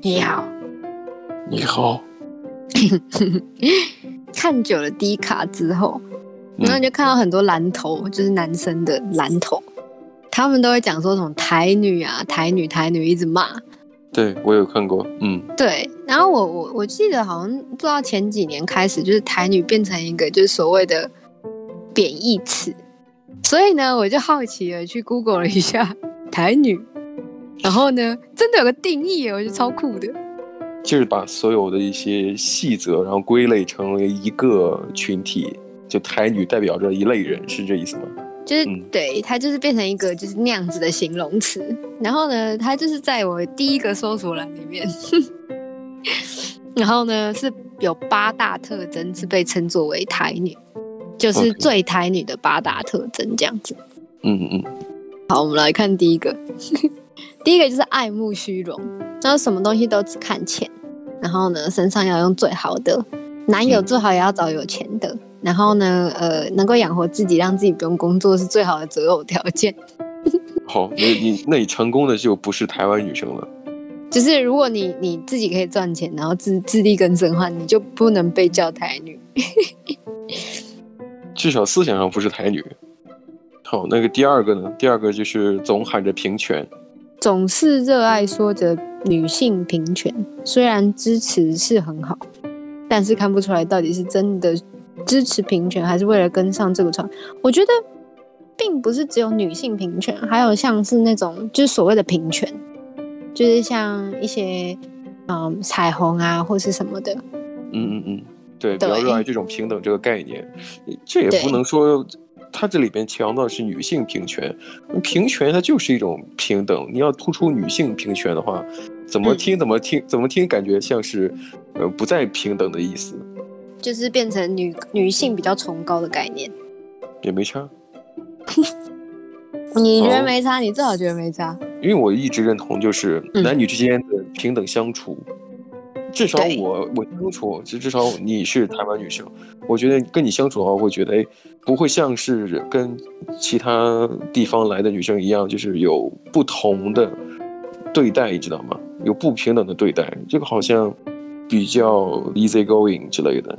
你好，你好。看久了低卡之后，然后就看到很多蓝头，嗯、就是男生的蓝头，他们都会讲说什么台女啊，台女台女，一直骂。对，我有看过，嗯，对。然后我我我记得好像不知道前几年开始，就是台女变成一个就是所谓的贬义词，所以呢，我就好奇了去 Google 了一下 台女，然后呢，真的有个定义，我觉得超酷的。就是把所有的一些细则，然后归类成为一个群体，就台女代表着一类人，是这意思吗？就是、嗯、对，它就是变成一个就是那样子的形容词。然后呢，它就是在我第一个搜索栏里面，然后呢是有八大特征是被称作为台女，就是最台女的八大特征这样子。嗯嗯嗯。好，我们来看第一个，第一个就是爱慕虚荣，然后什么东西都只看钱。然后呢，身上要用最好的，男友最好也要找有钱的。嗯、然后呢，呃，能够养活自己，让自己不用工作是最好的择偶条件。好，你你那你成功的就不是台湾女生了。就是如果你你自己可以赚钱，然后自自力更生的话，你就不能被叫台女。至少思想上不是台女。好，那个第二个呢？第二个就是总喊着平权，总是热爱说着。女性平权虽然支持是很好，但是看不出来到底是真的支持平权，还是为了跟上这个潮。我觉得并不是只有女性平权，还有像是那种就是所谓的平权，就是像一些嗯彩虹啊或是什么的。嗯嗯嗯，对，比较热爱这种平等这个概念，这也不能说。它这里边强调的是女性平权，平权它就是一种平等。你要突出女性平权的话，怎么听怎么听怎么听，感觉像是呃不再平等的意思，就是变成女女性比较崇高的概念，也没差。你觉得没差？哦、你最好觉得没差，因为我一直认同就是男女之间的平等相处。嗯至少我我清楚，至至少你是台湾女生，我觉得跟你相处的话，我会觉得哎，不会像是跟其他地方来的女生一样，就是有不同的对待，你知道吗？有不平等的对待，这个好像比较 easy going 之类的。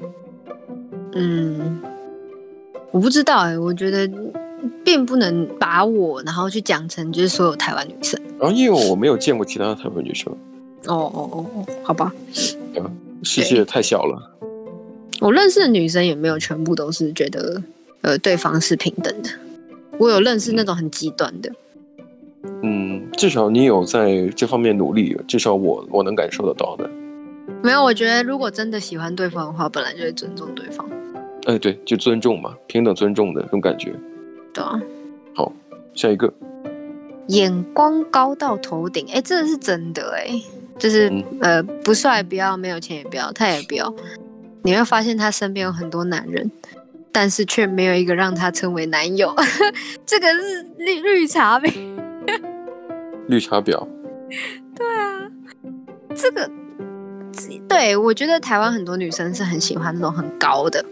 嗯，我不知道哎，我觉得并不能把我然后去讲成就是所有台湾女生，然后因为我没有见过其他的台湾女生。哦哦哦哦，好吧，世界太小了。我认识的女生也没有全部都是觉得，呃，对方是平等的。我有认识那种很极端的。嗯，至少你有在这方面努力，至少我我能感受得到的。没有，我觉得如果真的喜欢对方的话，本来就会尊重对方。哎，对，就尊重嘛，平等尊重的那种感觉。对啊。好，下一个。眼光高到头顶，哎，这是真的哎。就是呃，不帅不要，没有钱也不要，他也不要。你会发现他身边有很多男人，但是却没有一个让他称为男友。这个是绿绿茶婊。绿茶婊。对啊，这个对，我觉得台湾很多女生是很喜欢那种很高的，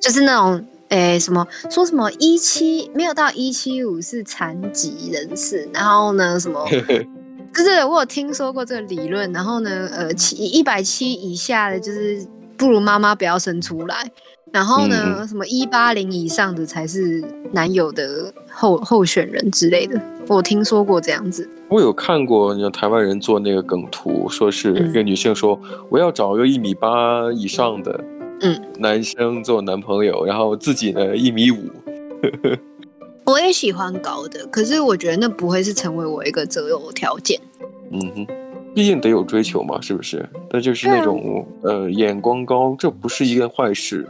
就是那种诶什么说什么一七没有到一七五是残疾人士，然后呢什么。就是我有听说过这个理论，然后呢，呃，七一百七以下的，就是不如妈妈不要生出来，然后呢，嗯、什么一八零以上的才是男友的候候选人之类的，我听说过这样子。我有看过，你台湾人做那个梗图，说是一个女性说、嗯、我要找个一米八以上的嗯男生做男朋友，嗯、然后自己呢一米五。我也喜欢高的，可是我觉得那不会是成为我一个择偶条件。嗯哼，毕竟得有追求嘛，是不是？那就是那种、嗯、呃眼光高，这不是一件坏事。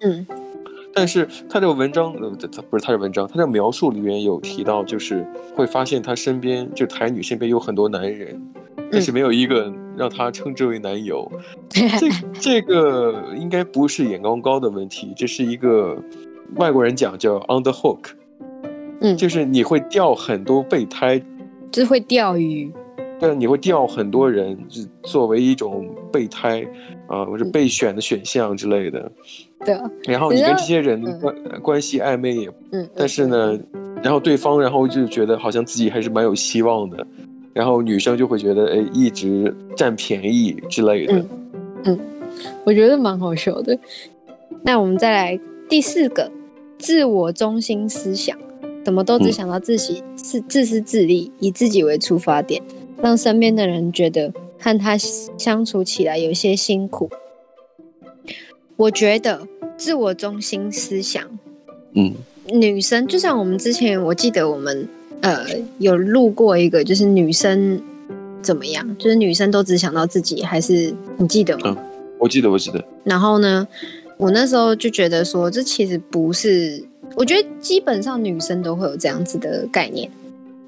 嗯，但是他这个文章呃，不是他的文章，他这个描述里面有提到，就是会发现他身边就台女身边有很多男人，但是没有一个让他称之为男友。嗯、这 这个应该不是眼光高的问题，这是一个外国人讲叫 on the hook。嗯，就是你会钓很多备胎，就是会钓鱼，对，你会钓很多人，就作为一种备胎啊，或者备选的选项之类的。对，然后你跟这些人关关系暧昧也，嗯，但是呢，然后对方然后就觉得好像自己还是蛮有希望的，然后女生就会觉得哎一直占便宜之类的。嗯，嗯，我觉得蛮好笑的。那我们再来第四个，自我中心思想，怎么都只想到自己，是、嗯、自私自利，以自己为出发点，让身边的人觉得和他相处起来有些辛苦。我觉得自我中心思想，嗯，女生就像我们之前，我记得我们呃有录过一个，就是女生怎么样，就是女生都只想到自己，还是你记得吗？嗯，我记得，我记得。然后呢，我那时候就觉得说，这其实不是，我觉得基本上女生都会有这样子的概念。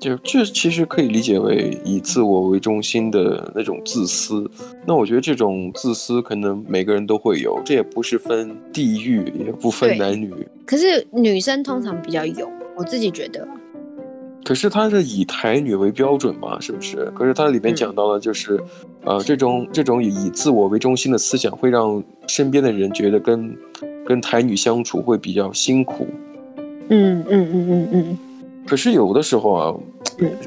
就这其实可以理解为以自我为中心的那种自私。那我觉得这种自私可能每个人都会有，这也不是分地域，也不分男女。可是女生通常比较有，我自己觉得。可是他是以台女为标准嘛，是不是？可是它里面讲到了，就是，嗯、呃，这种这种以自我为中心的思想，会让身边的人觉得跟跟台女相处会比较辛苦。嗯嗯嗯嗯嗯。可是有的时候啊。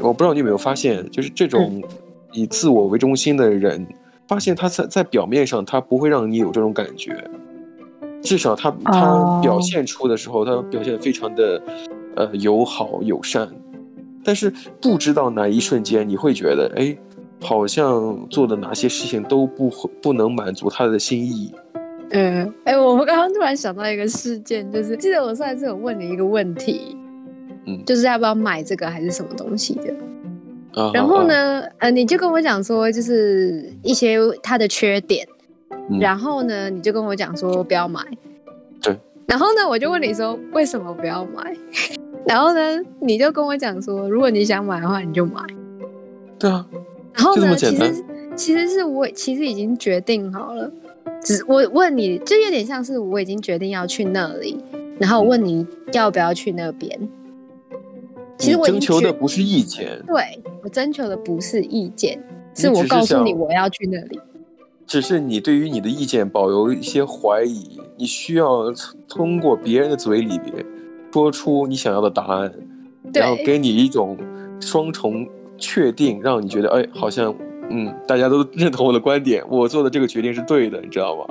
我不知道你有没有发现，就是这种以自我为中心的人，嗯、发现他在在表面上他不会让你有这种感觉，至少他他表现出的时候，他表现得非常的呃友好友善，但是不知道哪一瞬间你会觉得，哎，好像做的哪些事情都不不能满足他的心意。嗯，哎，我们刚刚突然想到一个事件，就是记得我上一次有问你一个问题。就是要不要买这个还是什么东西的？嗯、然后呢，啊、呃，你就跟我讲说，就是一些它的缺点。嗯、然后呢，你就跟我讲说不要买。对。然后呢，我就问你说为什么不要买？然后呢，你就跟我讲说，如果你想买的话，你就买。对啊。然后呢，其实其实是我其实已经决定好了，只我问你，就有点像是我已经决定要去那里，然后问你要不要去那边。嗯其实我征求的不是意见，对，我征求的不是意见，是我告诉你我要去那里。只是你对于你的意见保留一些怀疑，你需要通过别人的嘴里边说出你想要的答案，然后给你一种双重确定，让你觉得哎，好像嗯，大家都认同我的观点，我做的这个决定是对的，你知道吗？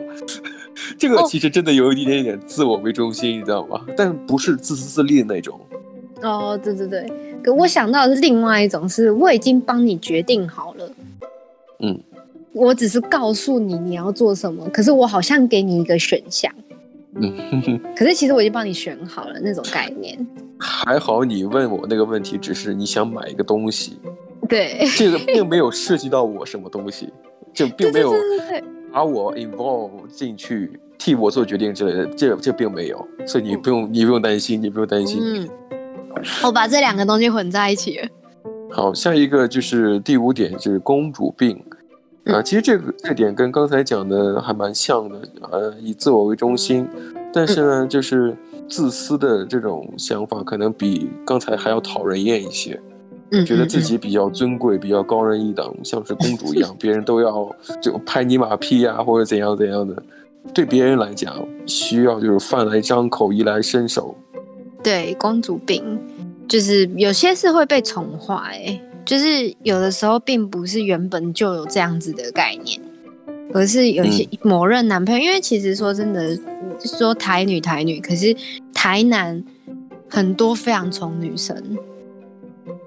这个其实真的有一点点自我为中心，你知道吗？但不是自私自利的那种。哦，对对对，可我想到的是另外一种，是我已经帮你决定好了，嗯，我只是告诉你你要做什么，可是我好像给你一个选项，嗯可是其实我已经帮你选好了那种概念。还好你问我那个问题，只是你想买一个东西，对，这个并没有涉及到我什么东西，就并没有把我 involve 进去替我做决定之类的，这这并没有，所以你不用、嗯、你不用担心，你不用担心。嗯我把这两个东西混在一起了。好，下一个就是第五点，就是公主病。啊，其实这个这点跟刚才讲的还蛮像的。呃，以自我为中心，但是呢，就是自私的这种想法，可能比刚才还要讨人厌一些。嗯，觉得自己比较尊贵，比较高人一等，像是公主一样，别人都要就拍你马屁啊，或者怎样怎样的。对别人来讲，需要就是饭来张口，衣来伸手。对，公主病就是有些是会被宠坏，哎，就是有的时候并不是原本就有这样子的概念，而是有些某任男朋友。嗯、因为其实说真的，说台女台女，可是台男很多非常宠女生，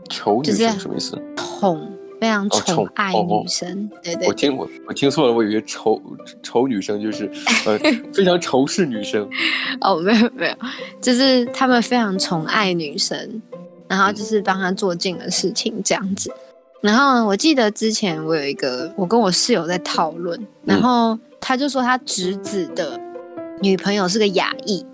求女生什么意思？宠。非常宠爱女生，哦哦、对，对对。我听我我听错了，我以为仇仇女生就是呃非常仇视女生。哦，没有没有，就是他们非常宠爱女生，然后就是帮她做尽了事情这样子。然后我记得之前我有一个，我跟我室友在讨论，然后他就说他侄子的女朋友是个亚裔，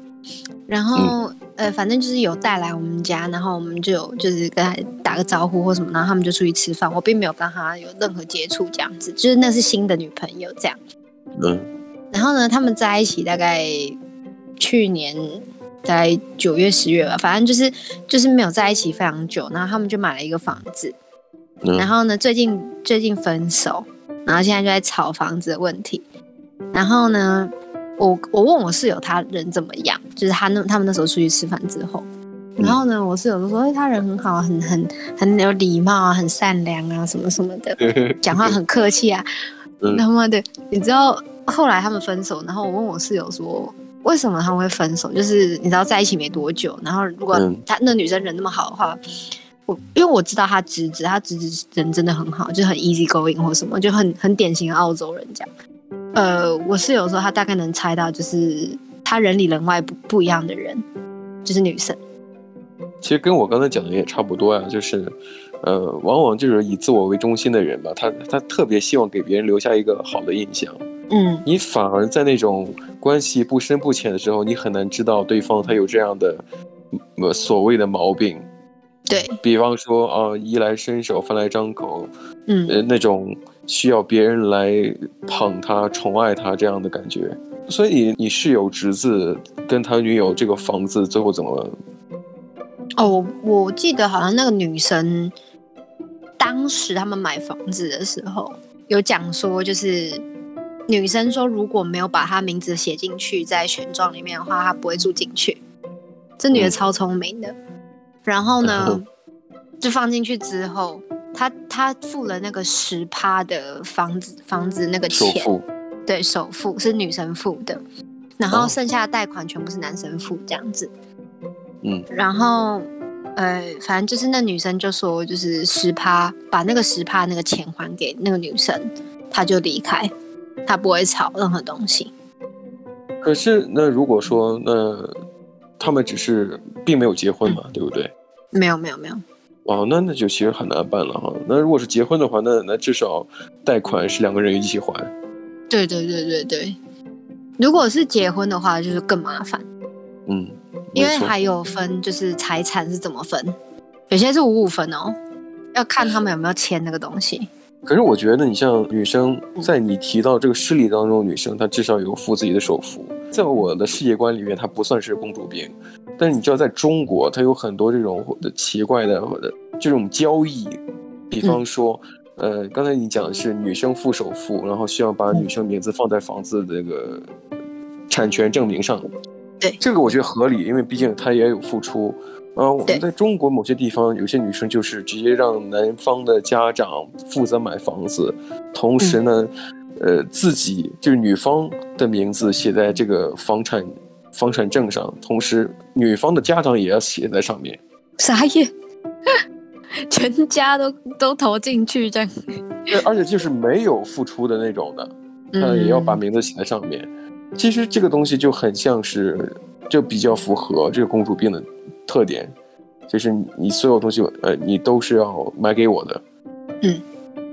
然后。嗯呃，反正就是有带来我们家，然后我们就有就是跟他打个招呼或什么，然后他们就出去吃饭，我并没有跟他有任何接触，这样子，就是那是新的女朋友这样。嗯。然后呢，他们在一起大概去年在九月十月吧，反正就是就是没有在一起非常久，然后他们就买了一个房子，嗯。然后呢，最近最近分手，然后现在就在吵房子的问题，然后呢。我我问我室友他人怎么样，就是他那他们那时候出去吃饭之后，然后呢，我室友都说：“哎，他人很好，很很很有礼貌啊，很善良啊，什么什么的，讲话很客气啊。”他妈的，你知道后来他们分手，然后我问我室友说：“为什么他们会分手？就是你知道在一起没多久，然后如果他那女生人那么好的话，我因为我知道他侄子，他侄子人真的很好，就很 easy going 或什么，就很很典型的澳洲人这样。呃，我室友说他大概能猜到，就是他人里人外不不一样的人，就是女生。”其实跟我刚才讲的也差不多呀，就是，呃，往往就是以自我为中心的人吧，他他特别希望给别人留下一个好的印象。嗯，你反而在那种关系不深不浅的时候，你很难知道对方他有这样的，呃，所谓的毛病。对，比方说啊，衣来伸手，饭来张口，嗯，呃，那种需要别人来捧他、宠爱他这样的感觉。所以你室友侄子跟他女友这个房子最后怎么？哦，我我记得好像那个女生，当时他们买房子的时候有讲说，就是女生说如果没有把她名字写进去在选状里面的话，她不会住进去。这女的超聪明的，嗯、然后呢，就放进去之后，她她付了那个十趴的房子房子那个钱，对，首付是女生付的，然后剩下的贷款全部是男生付，这样子。嗯，然后，呃，反正就是那女生就说，就是十趴，把那个十趴那个钱还给那个女生，她就离开，她不会吵任何东西。可是，那如果说，那他们只是并没有结婚嘛，嗯、对不对？没有，没有，没有。哦，那那就其实很难办了哈。那如果是结婚的话，那那至少贷款是两个人一起还。对对对对对，如果是结婚的话，就是更麻烦。嗯。因为还有分，就是财产是怎么分，有些是五五分哦，要看他们有没有签那个东西。可是我觉得，你像女生，在你提到这个事例当中，女生她至少有付自己的首付，在我的世界观里面，她不算是公主病。但是你知道，在中国，它有很多这种的奇怪的这种交易，比方说，嗯、呃，刚才你讲的是女生付首付，然后需要把女生名字放在房子的这个产权证明上。对，这个我觉得合理，因为毕竟她也有付出。啊，我们在中国某些地方，有些女生就是直接让男方的家长负责买房子，同时呢，嗯、呃，自己就是女方的名字写在这个房产房产证上，同时女方的家长也要写在上面。啥意？全家都都投进去这样？对，而且就是没有付出的那种的，他也要把名字写在上面。嗯其实这个东西就很像是，就比较符合这个公主病的特点，就是你所有东西，呃，你都是要买给我的。嗯，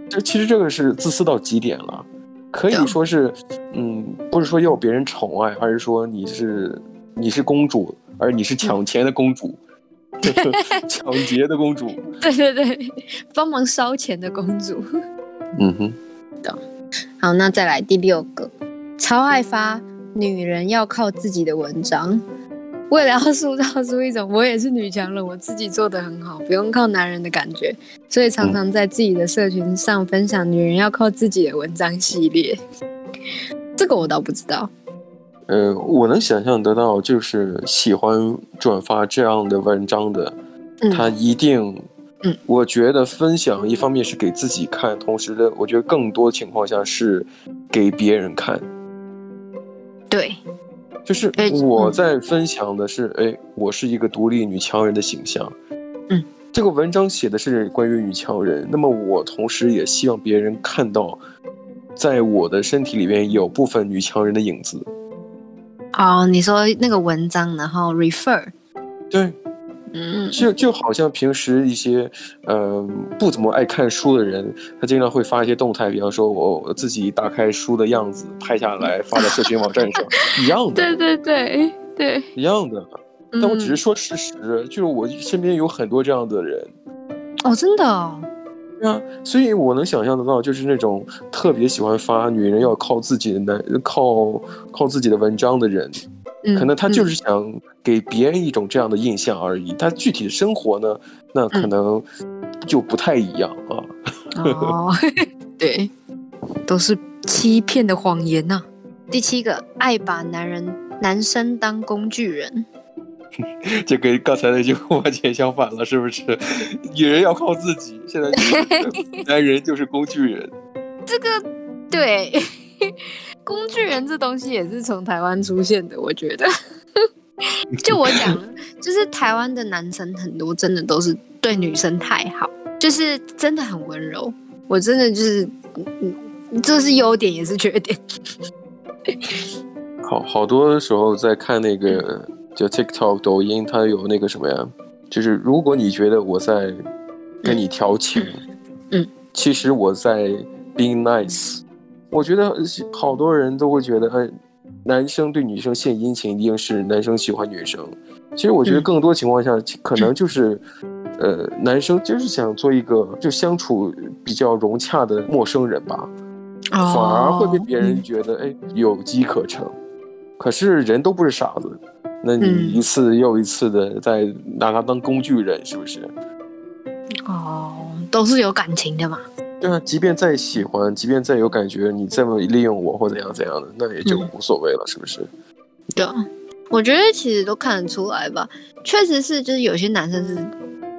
这其实这个是自私到极点了，可以说是，嗯，不是说要别人宠爱，而是说你是你是公主，而你是抢钱的公主，抢劫的公主。对对对，帮忙烧钱的公主。嗯哼，懂。好，那再来第六个，超爱发。女人要靠自己的文章，为了要塑造出一种我也是女强人，我自己做的很好，不用靠男人的感觉，所以常常在自己的社群上分享女人要靠自己的文章系列。这个我倒不知道。呃，我能想象得到，就是喜欢转发这样的文章的，嗯、他一定，嗯，我觉得分享一方面是给自己看，同时的，我觉得更多情况下是给别人看。对，就是我在分享的是，哎，我是一个独立女强人的形象。嗯，这个文章写的是关于女强人，那么我同时也希望别人看到，在我的身体里面有部分女强人的影子。哦，你说那个文章，然后 refer，对。嗯，就就好像平时一些，嗯、呃，不怎么爱看书的人，他经常会发一些动态，比方说我我自己打开书的样子拍下来 发在社群网站上，一样的。对对对对，一样的。但我只是说事实，嗯、就是我身边有很多这样的人。哦，真的、哦。对啊，所以我能想象得到，就是那种特别喜欢发女人要靠自己的男靠靠自己的文章的人。可能他就是想给别人一种这样的印象而已，他具体的生活呢，那可能就不太一样啊。哦，对，都是欺骗的谎言呐。第七个，爱把男人男生当工具人。这跟刚才那句话完全相反了，是不是？女人要靠自己，现在 男人就是工具人。这个对，工具人这东西也是从台湾出现的，我觉得。就我讲，就是台湾的男生很多，真的都是对女生太好，就是真的很温柔。我真的就是，嗯，这是优点也是缺点。好好多时候在看那个叫 TikTok 抖音，它有那个什么呀？就是如果你觉得我在跟你调情，嗯，其实我在 being nice。我觉得好多人都会觉得，哎，男生对女生献殷勤，一定是男生喜欢女生。其实我觉得更多情况下，可能就是，呃，男生就是想做一个就相处比较融洽的陌生人吧，反而会被别人觉得，哎，有机可乘。可是人都不是傻子，那你一次又一次的在拿他当工具人，是不是？哦，都是有感情的嘛。对啊，即便再喜欢，即便再有感觉，你这么利用我或怎样怎样的，那也就无所谓了，嗯、是不是？对啊，我觉得其实都看得出来吧。确实是，就是有些男生是，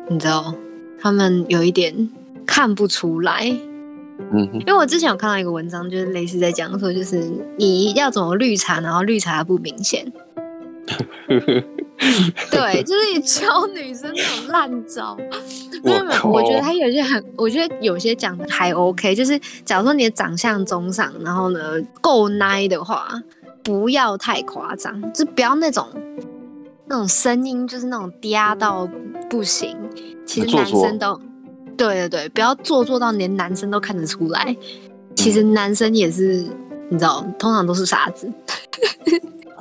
你知道，他们有一点看不出来。嗯，因为我之前有看到一个文章，就是类似在讲说，就是你要怎么绿茶，然后绿茶不明显。对，就是你教女生那种烂招。没有没有，我觉得他有些很，我觉得有些讲的还 OK。就是假如说你的长相中上，然后呢够奶的话，不要太夸张，就不要那种那种声音，就是那种嗲到不行。其实男生都。对对对，不要做作到连男生都看得出来。其实男生也是，你知道，通常都是傻子。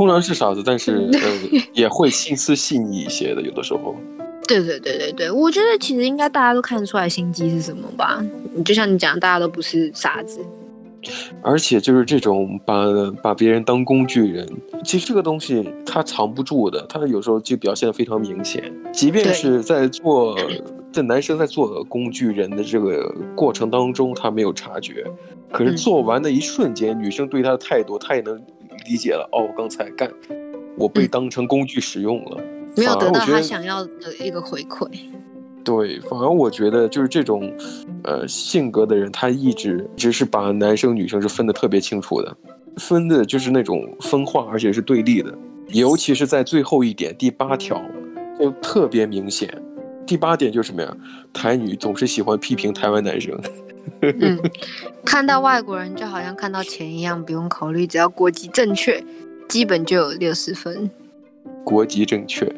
通常是傻子，但是呃，也会心思细腻一些的，有的时候。对对对对对，我觉得其实应该大家都看得出来心机是什么吧。就像你讲，大家都不是傻子。而且就是这种把把别人当工具人，其实这个东西他藏不住的，他有时候就表现得非常明显。即便是在做。这男生在做工具人的这个过程当中，他没有察觉，可是做完的一瞬间，嗯、女生对他的态度，他也能理解了。哦，刚才干，我被当成工具使用了，嗯、没有得到他想要的一个回馈。对，反而我觉得就是这种，呃，性格的人，他一直只是把男生女生是分得特别清楚的，分的就是那种分化，而且是对立的，尤其是在最后一点第八条，就特别明显。第八点就是什么呀？台女总是喜欢批评台湾男生。嗯，看到外国人就好像看到钱一样，不用考虑，只要国籍正确，基本就有六十分。国籍正确？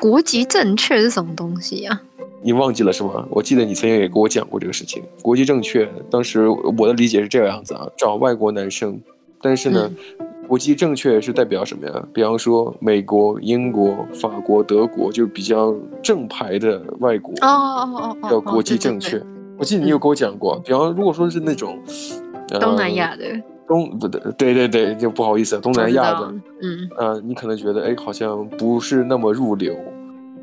国籍正确是什么东西呀？你忘记了是吗？我记得你曾经也跟我讲过这个事情。国籍正确，当时我的理解是这个样子啊，找外国男生，但是呢。嗯国籍正确是代表什么呀？比方说美国、英国、法国、德国，就是比较正牌的外国哦哦哦，叫国籍正确。我记得你有跟我讲过，比方如果说是那种东南亚的东不对，对对对，就不好意思，东南亚的，嗯呃，你可能觉得哎，好像不是那么入流。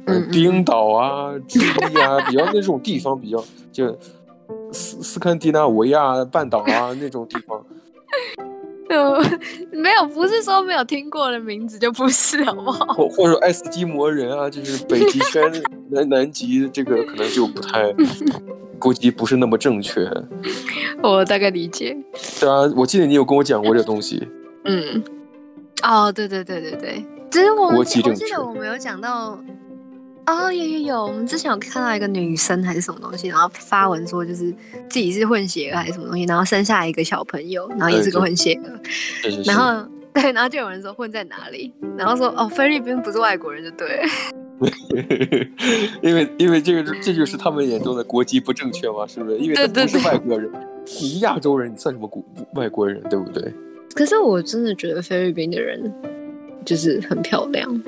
嗯，冰岛啊、智利啊，比较那种地方，比较就斯斯堪的纳维亚半岛啊那种地方。没有，不是说没有听过的名字就不是，好不好？或或者爱斯基摩人啊，就是北极圈南南极，这个可能就不太，估计不是那么正确。我大概理解。对啊，我记得你有跟我讲过这个东西。嗯。哦，对对对对对，只是我我记得我们有讲到。哦，有有有，我们之前有看到一个女生还是什么东西，然后发文说就是自己是混血儿还是什么东西，然后生下一个小朋友，然后也是个混血儿，然后 对，然后就有人说混在哪里，然后说哦，菲律宾不是外国人就对，因为因为这个这就是他们眼中的国籍不正确嘛，是不是？因为他不是外国人，你亚洲人，你算什么国外国人，对不对？可是我真的觉得菲律宾的人就是很漂亮，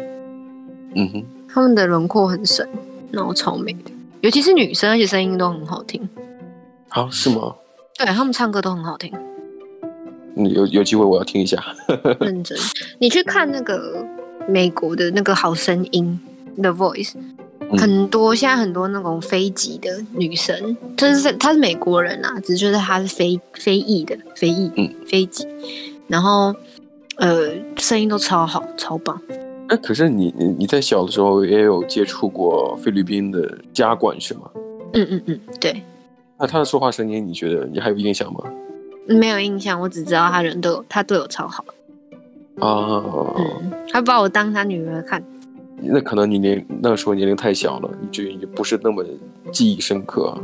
嗯哼。他们的轮廓很深，然后超美的，尤其是女生，而且声音都很好听。好，是吗？对，他们唱歌都很好听。有有机会我要听一下。认真，你去看那个美国的那个好声音，The Voice，嗯，很多现在很多那种非籍的女生，她是她是美国人啊，只是就是她是非非裔的非裔，嗯，非籍，然后呃，声音都超好，超棒。哎，可是你你你在小的时候也有接触过菲律宾的家管是吗？嗯嗯嗯，对。那他的说话声音，你觉得你还有印象吗？没有印象，我只知道他人对我，他对我超好。啊，嗯，他把我当他女儿看。那可能你年那个时候年龄太小了，你觉得也不是那么记忆深刻啊。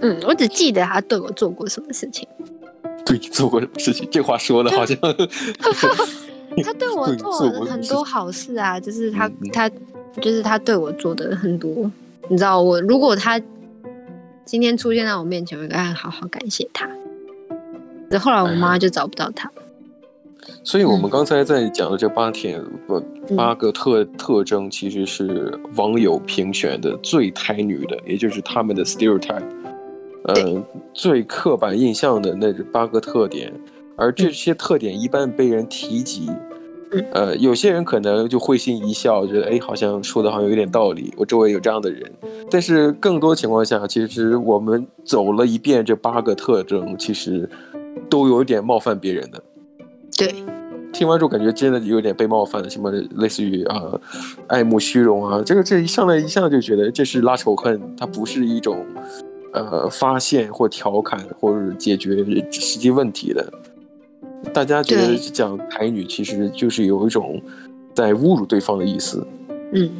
嗯，我只记得他对我做过什么事情。对你做过什么事情？这话说的好像。他对我做了很多好事啊，就是他他就是他对我做的很多，你知道我如果他今天出现在我面前，我应该好好感谢他。后来我妈就找不到他。所以我们刚才在讲的这八点不八个特特征，其实是网友评选的最胎女的，也就是他们的 stereotype，呃，最刻板印象的那八个特点。而这些特点一般被人提及，呃，有些人可能就会心一笑，觉得哎，好像说的好像有点道理。我周围有这样的人，但是更多情况下，其实我们走了一遍这八个特征，其实都有点冒犯别人的。对，听完之后感觉真的有点被冒犯了，什么类似于啊、呃，爱慕虚荣啊，这个这一上来一下就觉得这是拉仇恨，它不是一种呃发现或调侃或者解决实际问题的。大家觉得讲台女其实就是有一种在侮辱对方的意思。嗯，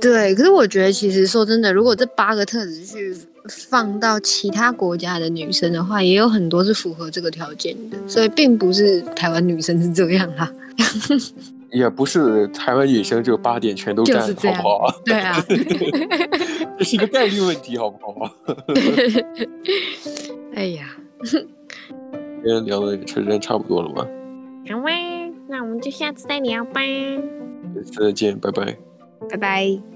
对。可是我觉得，其实说真的，如果这八个特质去放到其他国家的女生的话，也有很多是符合这个条件的。所以，并不是台湾女生是这样啦。也不是台湾女生就八点全都占，好不好？对啊，这是一个概率问题，好不好？哎呀。今天聊的时间差不多了吗？好啊，那我们就下次再聊吧。下次再见，拜拜。拜拜。